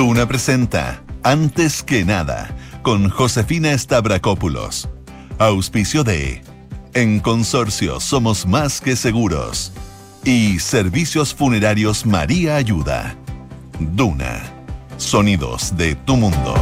Duna presenta Antes que nada con Josefina Stavrakopoulos. Auspicio de En Consorcio Somos Más que Seguros. Y Servicios Funerarios María Ayuda. Duna. Sonidos de tu mundo.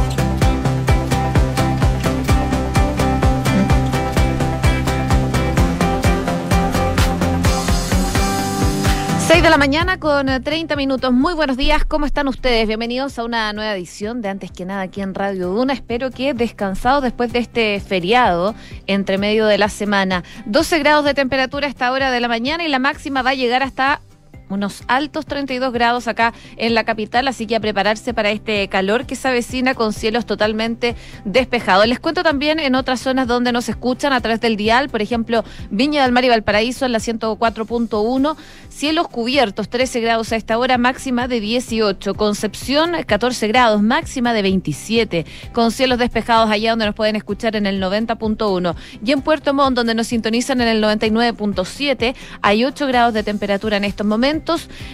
6 de la mañana con 30 minutos. Muy buenos días, ¿cómo están ustedes? Bienvenidos a una nueva edición de Antes que nada aquí en Radio Duna. Espero que descansado después de este feriado entre medio de la semana. 12 grados de temperatura a esta hora de la mañana y la máxima va a llegar hasta unos altos 32 grados acá en la capital, así que a prepararse para este calor que se avecina con cielos totalmente despejados. Les cuento también en otras zonas donde nos escuchan a través del dial, por ejemplo, Viña del Mar y Valparaíso en la 104.1, cielos cubiertos, 13 grados a esta hora, máxima de 18, Concepción 14 grados, máxima de 27, con cielos despejados allá donde nos pueden escuchar en el 90.1 y en Puerto Montt donde nos sintonizan en el 99.7, hay 8 grados de temperatura en estos momentos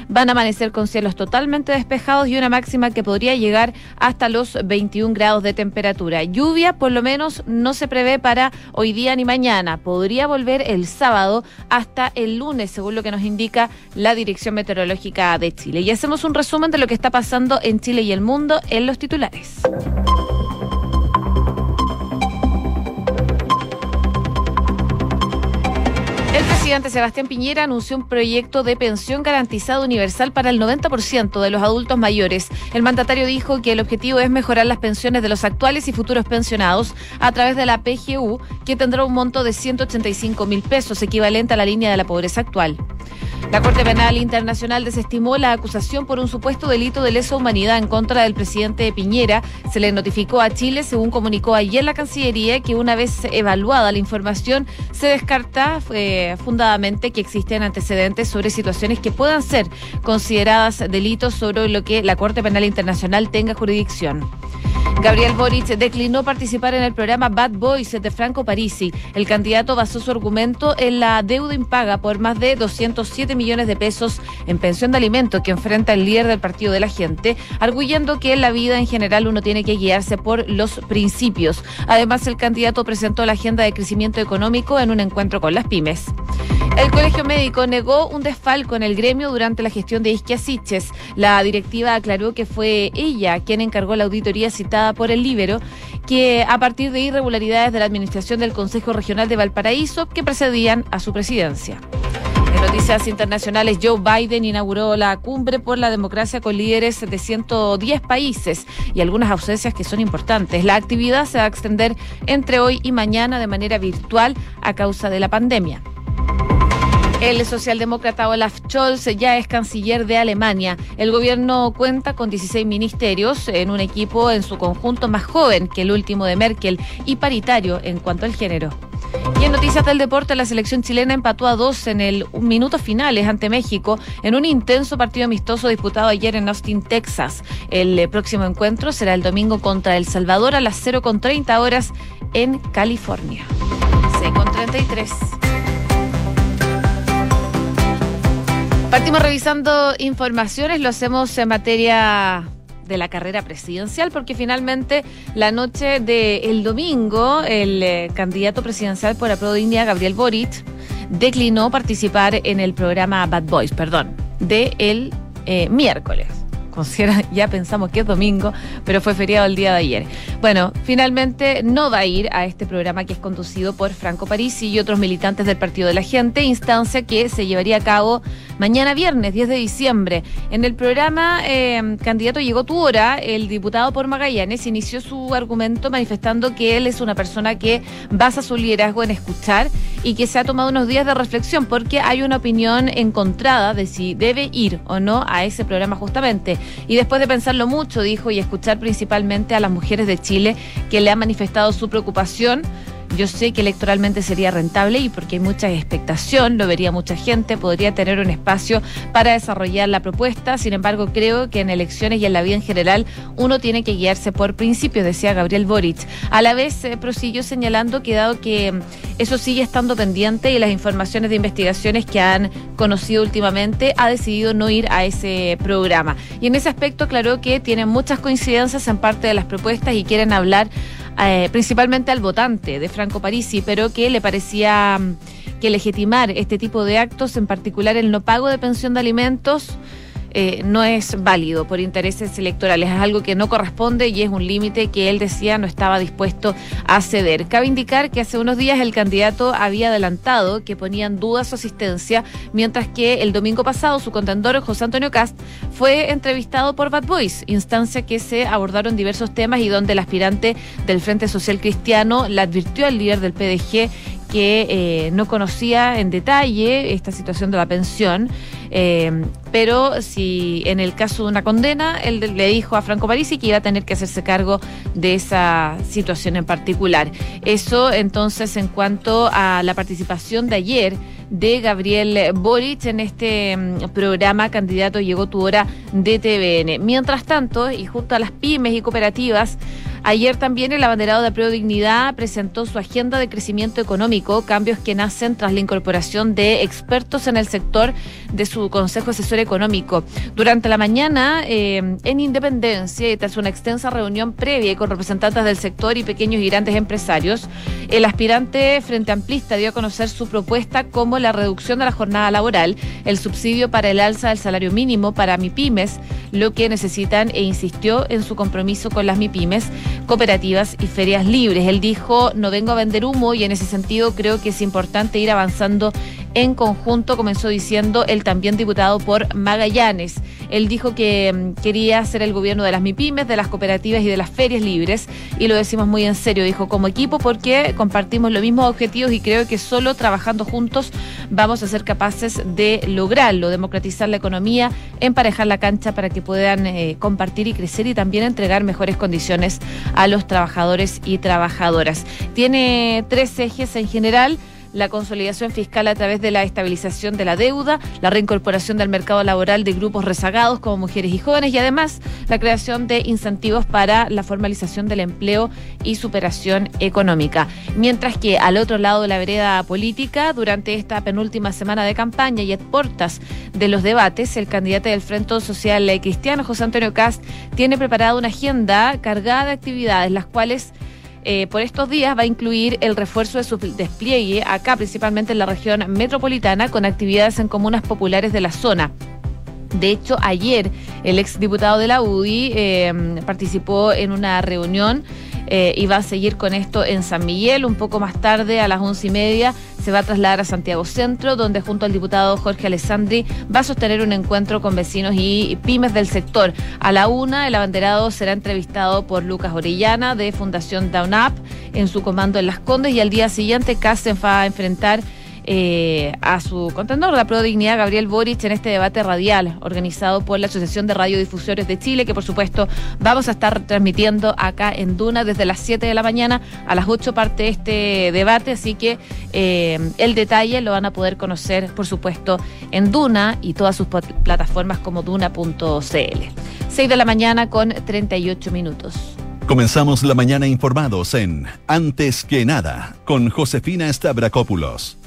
van a amanecer con cielos totalmente despejados y una máxima que podría llegar hasta los 21 grados de temperatura. Lluvia por lo menos no se prevé para hoy día ni mañana. Podría volver el sábado hasta el lunes, según lo que nos indica la Dirección Meteorológica de Chile. Y hacemos un resumen de lo que está pasando en Chile y el mundo en los titulares. Presidente Sebastián Piñera anunció un proyecto de pensión garantizada universal para el 90% de los adultos mayores. El mandatario dijo que el objetivo es mejorar las pensiones de los actuales y futuros pensionados a través de la PGU, que tendrá un monto de 185 mil pesos, equivalente a la línea de la pobreza actual. La Corte Penal Internacional desestimó la acusación por un supuesto delito de lesa humanidad en contra del presidente Piñera. Se le notificó a Chile, según comunicó ayer la Cancillería, que una vez evaluada la información, se descarta eh, fundadamente que existen antecedentes sobre situaciones que puedan ser consideradas delitos sobre lo que la Corte Penal Internacional tenga jurisdicción. Gabriel Boric declinó participar en el programa Bad Boys de Franco Parisi. El candidato basó su argumento en la deuda impaga por más de 207 millones de pesos en pensión de alimentos que enfrenta el líder del Partido de la Gente, arguyendo que en la vida en general uno tiene que guiarse por los principios. Además, el candidato presentó la agenda de crecimiento económico en un encuentro con las pymes. El Colegio Médico negó un desfalco en el gremio durante la gestión de Isquia Siches. La directiva aclaró que fue ella quien encargó la auditoría citada por el Libero, que a partir de irregularidades de la administración del Consejo Regional de Valparaíso que precedían a su presidencia. En noticias internacionales, Joe Biden inauguró la cumbre por la democracia con líderes de 110 países y algunas ausencias que son importantes. La actividad se va a extender entre hoy y mañana de manera virtual a causa de la pandemia. El socialdemócrata Olaf Scholz ya es canciller de Alemania. El gobierno cuenta con 16 ministerios en un equipo en su conjunto más joven que el último de Merkel y paritario en cuanto al género. Y en noticias del deporte, la selección chilena empató a dos en el minuto finales ante México en un intenso partido amistoso disputado ayer en Austin, Texas. El próximo encuentro será el domingo contra El Salvador a las 0.30 horas en California. 6.33. Partimos revisando informaciones, lo hacemos en materia de la carrera presidencial, porque finalmente la noche del domingo el eh, candidato presidencial por India, Gabriel Boric, declinó participar en el programa Bad Boys, perdón, de el eh, miércoles ya pensamos que es domingo, pero fue feriado el día de ayer. Bueno, finalmente no va a ir a este programa que es conducido por Franco Parisi y otros militantes del Partido de la Gente, instancia que se llevaría a cabo mañana viernes 10 de diciembre. En el programa eh, Candidato Llegó tu hora, el diputado por Magallanes inició su argumento manifestando que él es una persona que basa su liderazgo en escuchar y que se ha tomado unos días de reflexión porque hay una opinión encontrada de si debe ir o no a ese programa justamente. Y después de pensarlo mucho, dijo, y escuchar principalmente a las mujeres de Chile que le han manifestado su preocupación, Yo sé que electoralmente sería rentable y porque hay mucha expectación, lo vería mucha gente, podría tener un espacio para desarrollar la propuesta. Sin embargo, creo que en elecciones y en la vida en general uno tiene que guiarse por principios, decía Gabriel Boric. A la vez eh, prosiguió señalando que dado que mm, eso sigue estando pendiente y las informaciones de investigaciones que han conocido últimamente, ha decidido no ir a ese programa. Y en ese aspecto aclaró que tienen muchas coincidencias en parte de las propuestas y quieren hablar eh, principalmente al votante de Franco Parisi, pero que le parecía mm, que legitimar este tipo de actos, en particular el no pago de pensión de alimentos, eh, no es válido por intereses electorales. Es algo que no corresponde y es un límite que él decía no estaba dispuesto a ceder. Cabe indicar que hace unos días el candidato había adelantado que ponía en duda su asistencia, mientras que el domingo pasado su contendor, José Antonio Cast, fue entrevistado por Bad Boys, instancia que se abordaron diversos temas y donde el aspirante del Frente Social Cristiano le advirtió al líder del PDG que eh, no conocía en detalle esta situación de la pensión, eh, pero si en el caso de una condena, él le dijo a Franco Parisi que iba a tener que hacerse cargo de esa situación en particular. Eso entonces en cuanto a la participación de ayer de Gabriel Boric en este mm, programa Candidato Llegó tu hora de TVN. Mientras tanto, y junto a las pymes y cooperativas, Ayer también el abanderado de Pro Dignidad presentó su agenda de crecimiento económico, cambios que nacen tras la incorporación de expertos en el sector de su Consejo Asesor Económico. Durante la mañana, eh, en Independencia, tras una extensa reunión previa con representantes del sector y pequeños y grandes empresarios, el aspirante Frente Amplista dio a conocer su propuesta como la reducción de la jornada laboral, el subsidio para el alza del salario mínimo para MIPIMES, lo que necesitan e insistió en su compromiso con las MIPIMES cooperativas y ferias libres. Él dijo, no vengo a vender humo y en ese sentido creo que es importante ir avanzando en conjunto, comenzó diciendo el también diputado por Magallanes. Él dijo que mm, quería ser el gobierno de las MIPIMES, de las cooperativas y de las ferias libres, y lo decimos muy en serio, dijo, como equipo, porque compartimos los mismos objetivos y creo que solo trabajando juntos vamos a ser capaces de lograrlo, democratizar la economía, emparejar la cancha para que puedan eh, compartir y crecer y también entregar mejores condiciones a los trabajadores y trabajadoras. Tiene tres ejes en general la consolidación fiscal a través de la estabilización de la deuda, la reincorporación del mercado laboral de grupos rezagados como mujeres y jóvenes y además la creación de incentivos para la formalización del empleo y superación económica. Mientras que al otro lado de la vereda política, durante esta penúltima semana de campaña y a portas de los debates, el candidato del Frente Social Cristiano, José Antonio Cast, tiene preparada una agenda cargada de actividades, las cuales eh, por estos días va a incluir el refuerzo de su despliegue acá, principalmente en la región metropolitana, con actividades en comunas populares de la zona. De hecho, ayer el exdiputado de la UDI eh, participó en una reunión eh, y va a seguir con esto en San Miguel. Un poco más tarde, a las once y media, se va a trasladar a Santiago Centro, donde junto al diputado Jorge Alessandri va a sostener un encuentro con vecinos y pymes del sector. A la una, el abanderado será entrevistado por Lucas Orellana de Fundación Down Up en su comando en Las Condes y al día siguiente Casen va a enfrentar eh, a su contendor, la Pro Dignidad, Gabriel Boric, en este debate radial organizado por la Asociación de Radiodifusores de Chile, que por supuesto vamos a estar transmitiendo acá en Duna desde las 7 de la mañana a las 8 parte este debate, así que eh, el detalle lo van a poder conocer, por supuesto, en Duna y todas sus plataformas como duna.cl. 6 de la mañana con 38 minutos. Comenzamos la mañana informados en Antes que nada con Josefina Stavrakopoulos.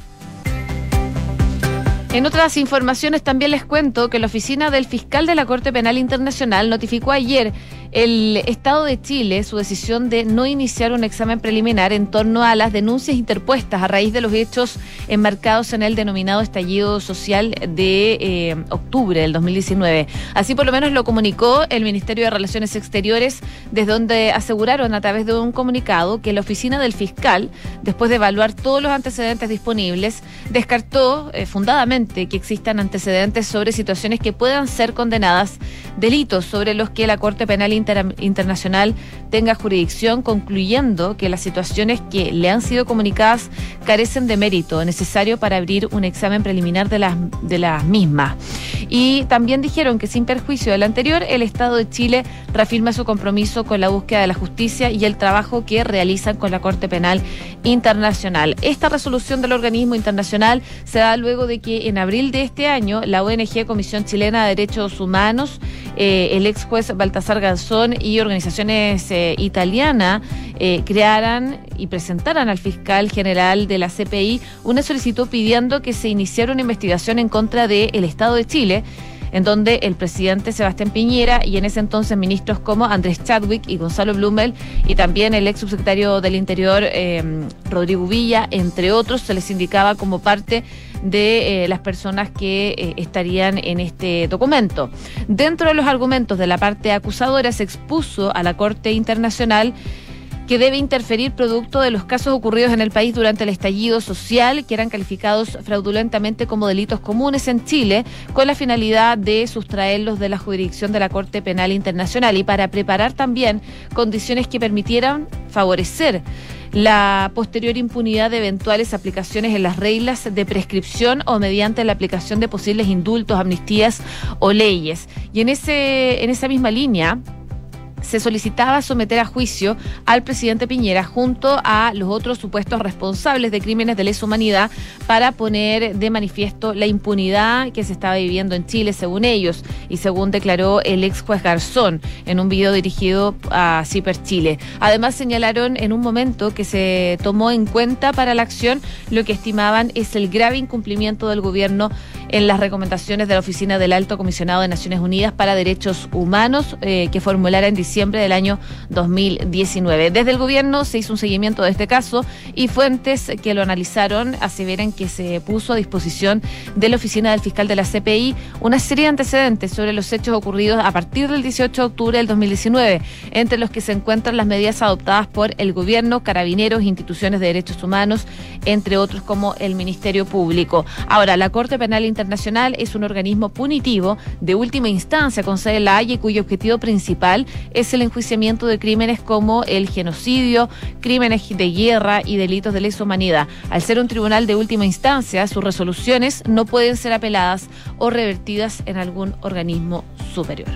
En otras informaciones también les cuento que la oficina del fiscal de la Corte Penal Internacional notificó ayer el Estado de Chile su decisión de no iniciar un examen preliminar en torno a las denuncias interpuestas a raíz de los hechos enmarcados en el denominado estallido social de eh, octubre del 2019. Así por lo menos lo comunicó el Ministerio de Relaciones Exteriores, desde donde aseguraron a través de un comunicado que la oficina del fiscal, después de evaluar todos los antecedentes disponibles, descartó eh, fundadamente que existan antecedentes sobre situaciones que puedan ser condenadas, delitos sobre los que la Corte Penal Internacional tenga jurisdicción, concluyendo que las situaciones que le han sido comunicadas carecen de mérito necesario para abrir un examen preliminar de las, de las mismas. Y también dijeron que sin perjuicio del anterior, el Estado de Chile reafirma su compromiso con la búsqueda de la justicia y el trabajo que realizan con la Corte Penal Internacional. Esta resolución del organismo internacional se da luego de que en abril de este año la ONG Comisión Chilena de Derechos Humanos, eh, el ex juez Baltasar Garzón y organizaciones eh, italianas eh, crearan y presentaran al fiscal general de la CPI una solicitud pidiendo que se iniciara una investigación en contra del Estado de Chile en donde el presidente Sebastián Piñera y en ese entonces ministros como Andrés Chadwick y Gonzalo Blumel y también el ex subsecretario del Interior eh, Rodrigo Villa, entre otros, se les indicaba como parte de eh, las personas que eh, estarían en este documento. Dentro de los argumentos de la parte acusadora se expuso a la Corte Internacional que debe interferir producto de los casos ocurridos en el país durante el estallido social, que eran calificados fraudulentamente como delitos comunes en Chile, con la finalidad de sustraerlos de la jurisdicción de la Corte Penal Internacional y para preparar también condiciones que permitieran favorecer la posterior impunidad de eventuales aplicaciones en las reglas de prescripción o mediante la aplicación de posibles indultos, amnistías o leyes. Y en ese en esa misma línea, se solicitaba someter a juicio al presidente Piñera junto a los otros supuestos responsables de crímenes de lesa humanidad para poner de manifiesto la impunidad que se estaba viviendo en Chile, según ellos, y según declaró el ex juez Garzón en un video dirigido a Ciper Chile. Además, señalaron en un momento que se tomó en cuenta para la acción lo que estimaban es el grave incumplimiento del gobierno en las recomendaciones de la Oficina del Alto Comisionado de Naciones Unidas para Derechos Humanos eh, que formulara en diciembre del año 2019. Desde el gobierno se hizo un seguimiento de este caso y fuentes que lo analizaron aseveran que se puso a disposición de la Oficina del Fiscal de la CPI una serie de antecedentes sobre los hechos ocurridos a partir del 18 de octubre del 2019, entre los que se encuentran las medidas adoptadas por el gobierno, carabineros, instituciones de derechos humanos, entre otros como el Ministerio Público. Ahora, la Corte Penal Internacional es un organismo punitivo de última instancia con sede en La Haya y cuyo objetivo principal es el enjuiciamiento de crímenes como el genocidio, crímenes de guerra y delitos de lesa humanidad. Al ser un tribunal de última instancia, sus resoluciones no pueden ser apeladas o revertidas en algún organismo superior.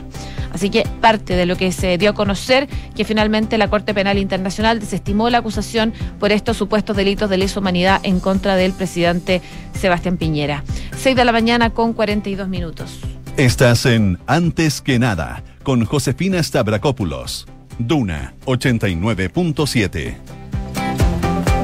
Así que parte de lo que se dio a conocer, que finalmente la Corte Penal Internacional desestimó la acusación por estos supuestos delitos de lesa humanidad en contra del presidente Sebastián Piñera. 6 de la mañana con 42 minutos. Estás en Antes que nada con Josefina Stavrakopoulos. Duna 89.7.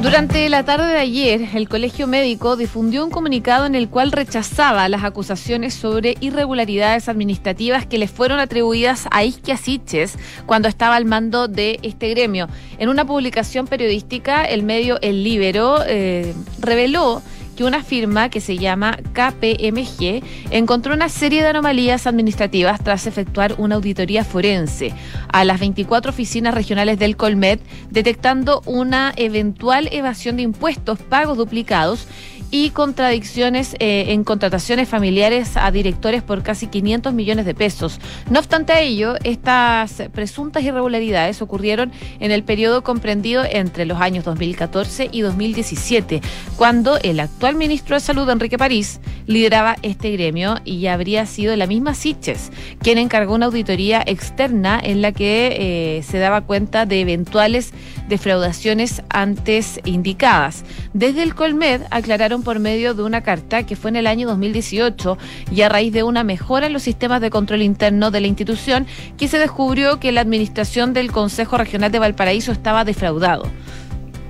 Durante la tarde de ayer, el Colegio Médico difundió un comunicado en el cual rechazaba las acusaciones sobre irregularidades administrativas que le fueron atribuidas a Isquia Siches cuando estaba al mando de este gremio. En una publicación periodística, el medio El Libero eh, reveló que una firma que se llama KPMG encontró una serie de anomalías administrativas tras efectuar una auditoría forense a las 24 oficinas regionales del Colmet, detectando una eventual evasión de impuestos, pagos duplicados y contradicciones eh, en contrataciones familiares a directores por casi 500 millones de pesos. No obstante ello, estas presuntas irregularidades ocurrieron en el periodo comprendido entre los años 2014 y 2017, cuando el actual ministro de Salud, Enrique París, lideraba este gremio y habría sido la misma Siches quien encargó una auditoría externa en la que eh, se daba cuenta de eventuales defraudaciones antes indicadas. Desde el Colmed aclararon por medio de una carta que fue en el año 2018 y a raíz de una mejora en los sistemas de control interno de la institución que se descubrió que la administración del Consejo Regional de Valparaíso estaba defraudado,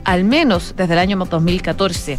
al menos desde el año 2014.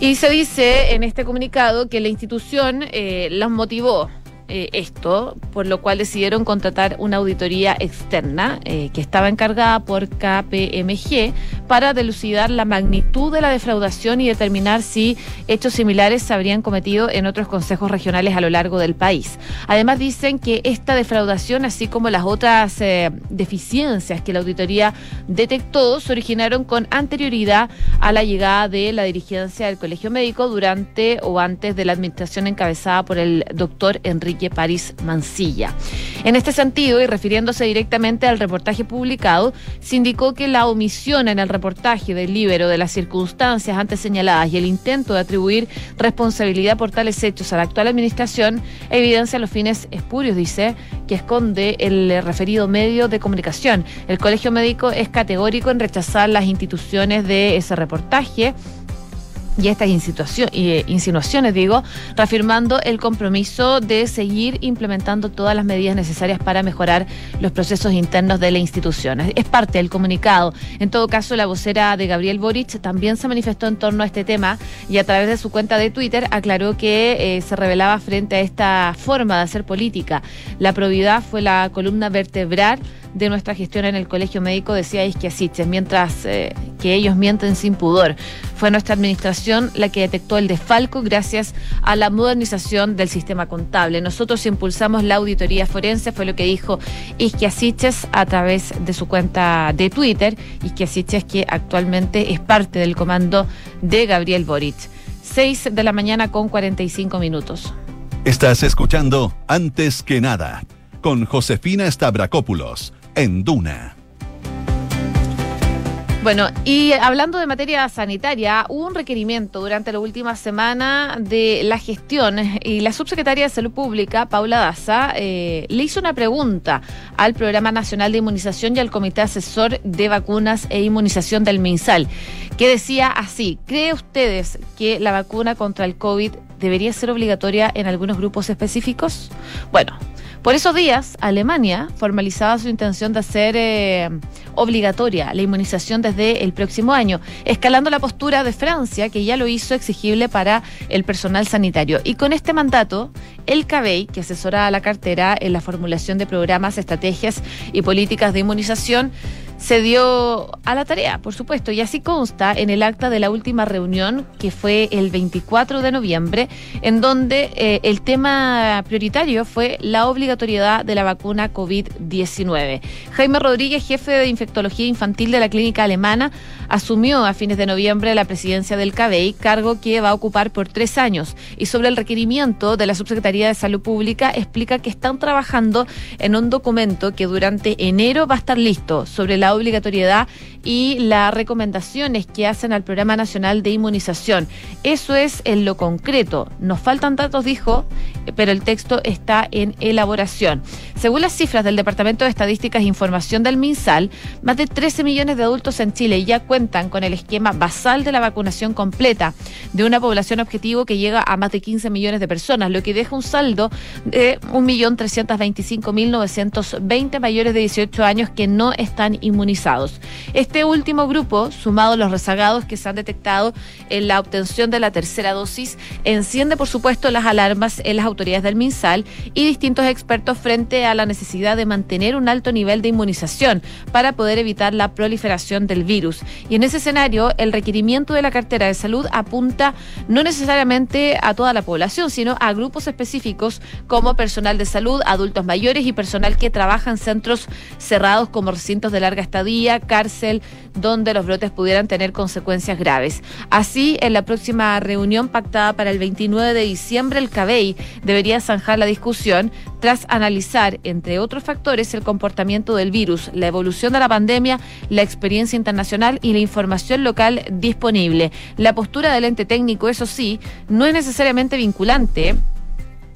Y se dice en este comunicado que la institución eh, motivó eh, esto, por lo cual decidieron contratar una auditoría externa eh, que estaba encargada por KPMG para delucidar la magnitud de la defraudación y determinar si hechos similares se habrían cometido en otros consejos regionales a lo largo del país. Además dicen que esta defraudación, así como las otras eh, deficiencias que la auditoría detectó, se originaron con anterioridad a la llegada de la dirigencia del Colegio Médico durante o antes de la administración encabezada por el doctor Enrique Enrique París Mancilla. En este sentido, y refiriéndose directamente al reportaje publicado, se indicó que la omisión en el reportaje del libro de las circunstancias antes señaladas y el intento de atribuir responsabilidad por tales hechos a la actual administración evidencia los fines espurios, dice, que esconde el referido medio de comunicación. El Colegio Médico es categórico en rechazar las instituciones de ese reportaje y estas eh, insinuaciones, digo, reafirmando el compromiso de seguir implementando todas las medidas necesarias para mejorar los procesos internos de la institución. Es parte del comunicado. En todo caso, la vocera de Gabriel Boric también se manifestó en torno a este tema y a través de su cuenta de Twitter aclaró que eh, se revelaba frente a esta forma de hacer política. La probidad fue la columna vertebral de nuestra gestión en el Colegio Médico, decía Isquiasiches, mientras eh, que ellos mienten sin pudor. Fue nuestra administración la que detectó el desfalco gracias a la modernización del sistema contable. Nosotros impulsamos la auditoría forense, fue lo que dijo Isquiasiches a través de su cuenta de Twitter. Isquiasiches que actualmente es parte del comando de Gabriel Boric. 6 de la mañana con 45 minutos. Estás escuchando Antes que nada con Josefina Stavrakopoulos en Duna. Bueno, y hablando de materia sanitaria, hubo un requerimiento durante la última semana de la gestión y la subsecretaria de Salud Pública, Paula Daza, eh, le hizo una pregunta al Programa Nacional de Inmunización y al Comité Asesor de Vacunas e Inmunización del MinSal, que decía así, ¿cree ustedes que la vacuna contra el COVID debería ser obligatoria en algunos grupos específicos? Bueno, por esos días, Alemania formalizaba su intención de hacer eh, obligatoria la inmunización desde el próximo año, escalando la postura de Francia, que ya lo hizo exigible para el personal sanitario. Y con este mandato, el CABEI, que asesora a la cartera en la formulación de programas, estrategias y políticas de inmunización, se dio a la tarea, por supuesto, y así consta en el acta de la última reunión, que fue el 24 de noviembre, en donde eh, el tema prioritario fue la obligatoriedad de la vacuna COVID-19. Jaime Rodríguez, jefe de infectología infantil de la clínica alemana, asumió a fines de noviembre la presidencia del CABEI, cargo que va a ocupar por tres años. Y sobre el requerimiento de la Subsecretaría de Salud Pública, explica que están trabajando en un documento que durante enero va a estar listo sobre la obligatoriedad y las recomendaciones que hacen al Programa Nacional de Inmunización. Eso es en lo concreto. Nos faltan datos, dijo, pero el texto está en elaboración. Según las cifras del Departamento de Estadísticas e Información del MinSal, más de 13 millones de adultos en Chile ya cuentan con el esquema basal de la vacunación completa de una población objetivo que llega a más de 15 millones de personas, lo que deja un saldo de 1.325.920 mayores de 18 años que no están inmunizados. Este último grupo, sumado a los rezagados que se han detectado en la obtención de la tercera dosis, enciende por supuesto las alarmas en las autoridades del MinSal y distintos expertos frente a la necesidad de mantener un alto nivel de inmunización para poder evitar la proliferación del virus. Y en ese escenario, el requerimiento de la cartera de salud apunta no necesariamente a toda la población, sino a grupos específicos como personal de salud, adultos mayores y personal que trabaja en centros cerrados como recintos de larga estadía, cárcel, donde los brotes pudieran tener consecuencias graves. Así, en la próxima reunión pactada para el 29 de diciembre, el CABEI debería zanjar la discusión tras analizar, entre otros factores, el comportamiento del virus, la evolución de la pandemia, la experiencia internacional y la información local disponible. La postura del ente técnico, eso sí, no es necesariamente vinculante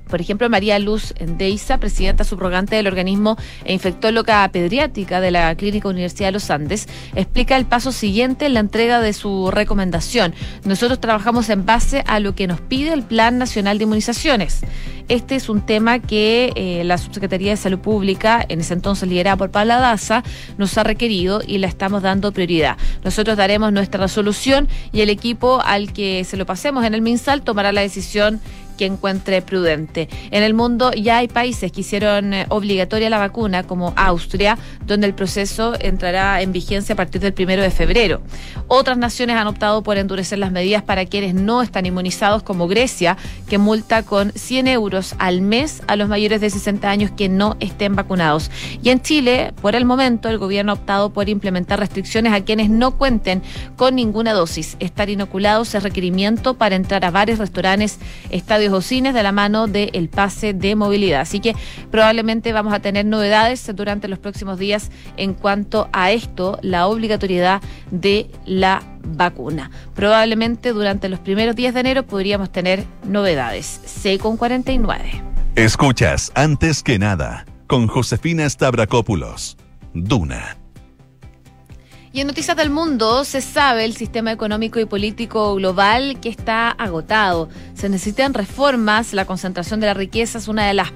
por ejemplo, María Luz Deiza, presidenta subrogante del organismo e infectóloga pediátrica de la Clínica Universidad de los Andes, explica el paso siguiente en la entrega de su recomendación. Nosotros trabajamos en base a lo que nos pide el Plan Nacional de Inmunizaciones. Este es un tema que eh, la Subsecretaría de Salud Pública, en ese entonces liderada por Paula Daza, nos ha requerido y la estamos dando prioridad. Nosotros daremos nuestra resolución y el equipo al que se lo pasemos en el MinSal tomará la decisión que encuentre prudente. En el mundo ya hay países que hicieron eh, obligatoria la vacuna, como Austria, donde el proceso entrará en vigencia a partir del primero de febrero. Otras naciones han optado por endurecer las medidas para quienes no están inmunizados, como Grecia, que multa con 100 euros al mes a los mayores de 60 años que no estén vacunados. Y en Chile, por el momento, el gobierno ha optado por implementar restricciones a quienes no cuenten con ninguna dosis. Estar inoculados es requerimiento para entrar a bares, restaurantes, estadios estadios o cines de la mano del pase de movilidad. Así que probablemente vamos a tener novedades durante los próximos días en cuanto a esto, la obligatoriedad de la vacuna. Probablemente durante los primeros días de enero podríamos tener novedades. C con 49. Escuchas antes que nada con Josefina Stavrakopoulos. Duna. Y en Noticias del Mundo se sabe el sistema económico y político global que está agotado. Se necesitan reformas, la concentración de la riqueza es una de las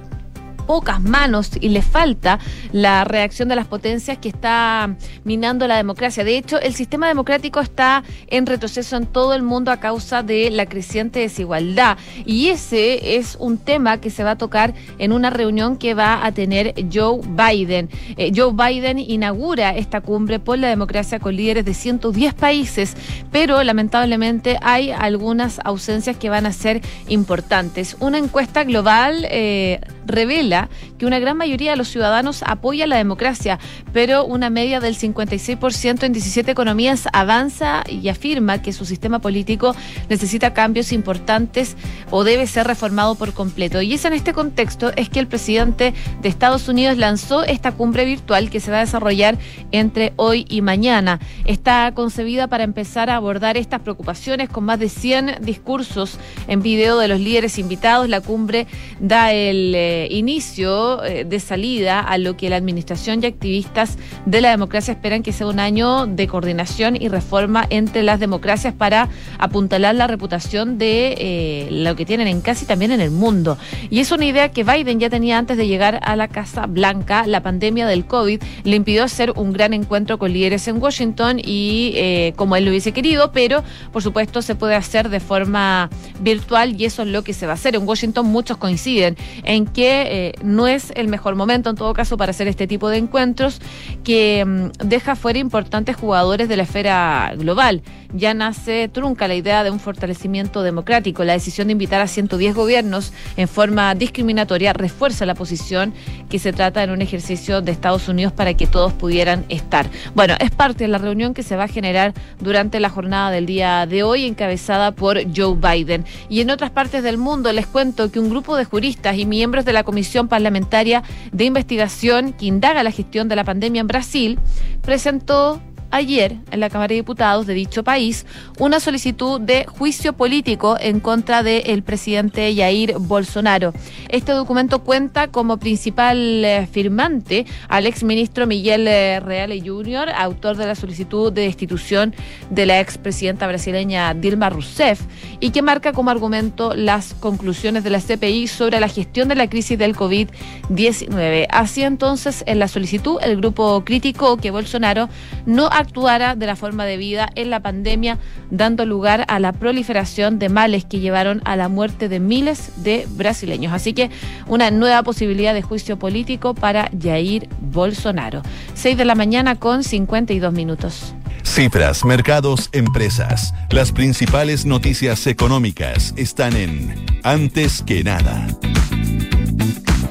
pocas manos y le falta la reacción de las potencias que está minando la democracia. De hecho, el sistema democrático está en retroceso en todo el mundo a causa de la creciente desigualdad. Y ese es un tema que se va a tocar en una reunión que va a tener Joe Biden. Eh, Joe Biden inaugura esta cumbre por la democracia con líderes de 110 países, pero lamentablemente hay algunas ausencias que van a ser importantes. Una encuesta global eh, revela que una gran mayoría de los ciudadanos apoya la democracia, pero una media del 56% en 17 economías avanza y afirma que su sistema político necesita cambios importantes o debe ser reformado por completo. Y es en este contexto es que el presidente de Estados Unidos lanzó esta cumbre virtual que se va a desarrollar entre hoy y mañana. Está concebida para empezar a abordar estas preocupaciones con más de 100 discursos en video de los líderes invitados. La cumbre da el eh, inicio eh, de salida a lo que la administración y activistas de la democracia esperan que sea un año de coordinación y reforma entre las democracias para apuntalar la reputación de eh, lo que tienen en casa y también en el mundo. Y es una idea que Biden ya tenía antes de llegar a la Casa Blanca. La pandemia del COVID le impidió hacer un gran encuentro con líderes en Washington y eh, como él lo hubiese querido, pero por supuesto se puede hacer de forma virtual y eso es lo que se va a hacer. En Washington muchos coinciden en que eh, no es el mejor momento en todo caso para hacer este tipo de encuentros, que mm, deja fuera importantes jugadores de la esfera global. Ya nace trunca la idea de un fortalecimiento democrático. La decisión de invitar a 110 gobiernos en forma discriminatoria refuerza la posición que se trata en un ejercicio de Estados Unidos para que todos pudieran estar. Bueno, es parte de la reunión que se va a generar durante la jornada del día de hoy, encabezada por Joe Biden. Y en otras partes del mundo les cuento que un grupo de juristas y miembros de la Comisión Parlamentaria de Investigación que indaga la gestión de la pandemia en Brasil presentó ayer en la Cámara de Diputados de dicho país una solicitud de juicio político en contra del presidente Jair Bolsonaro. Este documento cuenta como principal eh, firmante al exministro Miguel eh, Reale Jr., autor de la solicitud de destitución de la expresidenta brasileña Dilma Rousseff, y que marca como argumento las conclusiones de la CPI sobre la gestión de la crisis del COVID-19. Así entonces, en la solicitud, el grupo criticó que Bolsonaro no actuara de la forma debida en la pandemia, dando lugar a la proliferación de males que llevaron a la muerte de miles de brasileños. Así que una nueva posibilidad de juicio político para Jair Bolsonaro. 6 de la mañana con 52 minutos. Cifras, mercados, empresas. Las principales noticias económicas están en Antes que nada.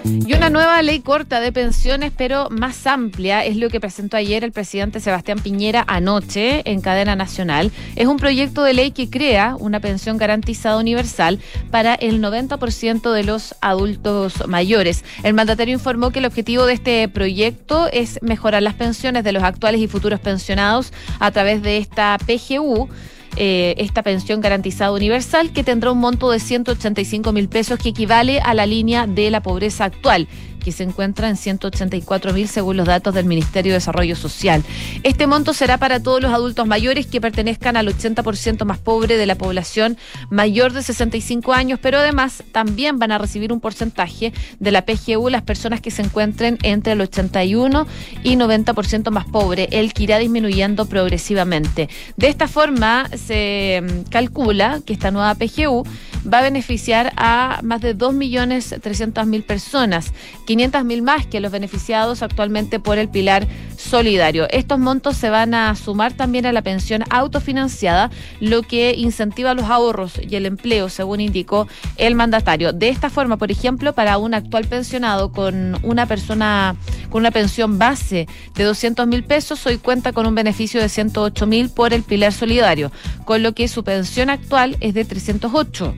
Y una nueva ley corta de pensiones, pero más amplia, es lo que presentó ayer el presidente Sebastián Piñera anoche en cadena nacional. Es un proyecto de ley que crea una pensión garantizada universal para el 90% de los adultos mayores. El mandatario informó que el objetivo de este proyecto es mejorar las pensiones de los actuales y futuros pensionados a través de esta PGU eh, esta pensión garantizada universal que tendrá un monto de 185 mil pesos que equivale a la línea de la pobreza actual que se encuentra en 184 mil según los datos del Ministerio de Desarrollo Social. Este monto será para todos los adultos mayores que pertenezcan al 80% más pobre de la población mayor de 65 años, pero además también van a recibir un porcentaje de la PGU las personas que se encuentren entre el 81 y 90% más pobre, el que irá disminuyendo progresivamente. De esta forma se mm, calcula que esta nueva PGU va a beneficiar a más de 2.300.000 personas, 500.000 más que los beneficiados actualmente por el pilar solidario. Estos montos se van a sumar también a la pensión autofinanciada, lo que incentiva los ahorros y el empleo, según indicó el mandatario. De esta forma, por ejemplo, para un actual pensionado con una persona con una pensión base de 200 mil pesos, hoy cuenta con un beneficio de 108 mil por el pilar solidario, con lo que su pensión actual es de 308.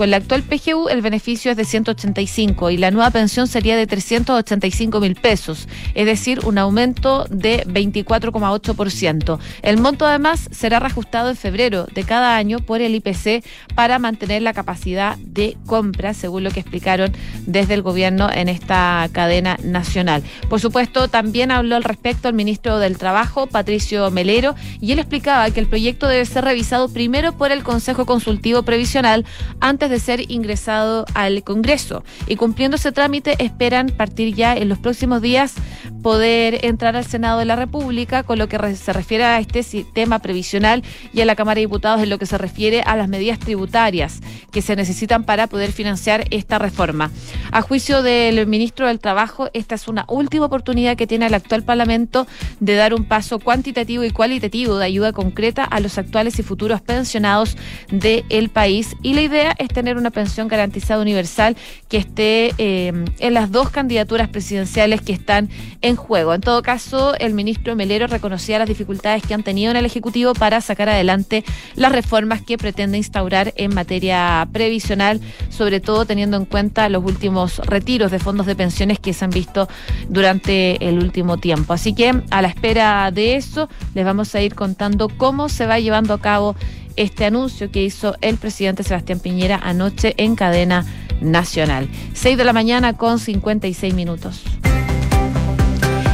Con la actual PGU el beneficio es de 185 y la nueva pensión sería de 385 mil pesos, es decir, un aumento de 24,8%. El monto además será reajustado en febrero de cada año por el IPC para mantener la capacidad de compra, según lo que explicaron desde el gobierno en esta cadena nacional. Por supuesto, también habló al respecto el ministro del Trabajo, Patricio Melero, y él explicaba que el proyecto debe ser revisado primero por el Consejo Consultivo Previsional antes de ser ingresado al Congreso. Y cumpliendo ese trámite, esperan partir ya en los próximos días poder entrar al Senado de la República con lo que se refiere a este sistema previsional y a la Cámara de Diputados en lo que se refiere a las medidas tributarias que se necesitan para poder financiar esta reforma. A juicio del ministro del Trabajo, esta es una última oportunidad que tiene el actual Parlamento de dar un paso cuantitativo y cualitativo de ayuda concreta a los actuales y futuros pensionados del país. Y la idea es tener una pensión garantizada universal que esté eh, en las dos candidaturas presidenciales que están en juego. En todo caso, el ministro Melero reconocía las dificultades que han tenido en el Ejecutivo para sacar adelante las reformas que pretende instaurar en materia previsional, sobre todo teniendo en cuenta los últimos retiros de fondos de pensiones que se han visto durante el último tiempo. Así que a la espera de eso, les vamos a ir contando cómo se va llevando a cabo este anuncio que hizo el presidente Sebastián Piñera anoche en cadena nacional. 6 de la mañana con 56 minutos.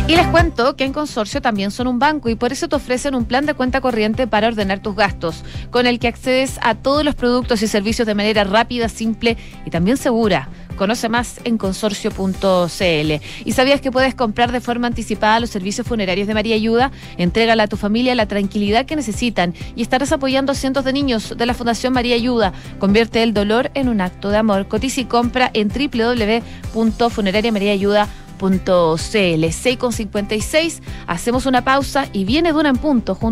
Y les cuento que en Consorcio también son un banco y por eso te ofrecen un plan de cuenta corriente para ordenar tus gastos, con el que accedes a todos los productos y servicios de manera rápida, simple y también segura. Conoce más en consorcio.cl. ¿Y sabías que puedes comprar de forma anticipada los servicios funerarios de María Ayuda? Entrégale a tu familia la tranquilidad que necesitan y estarás apoyando a cientos de niños de la Fundación María Ayuda. Convierte el dolor en un acto de amor. Cotiza y compra en www.funerariamariaayuda.com .cl 6 con 56. Hacemos una pausa y viene Duna en punto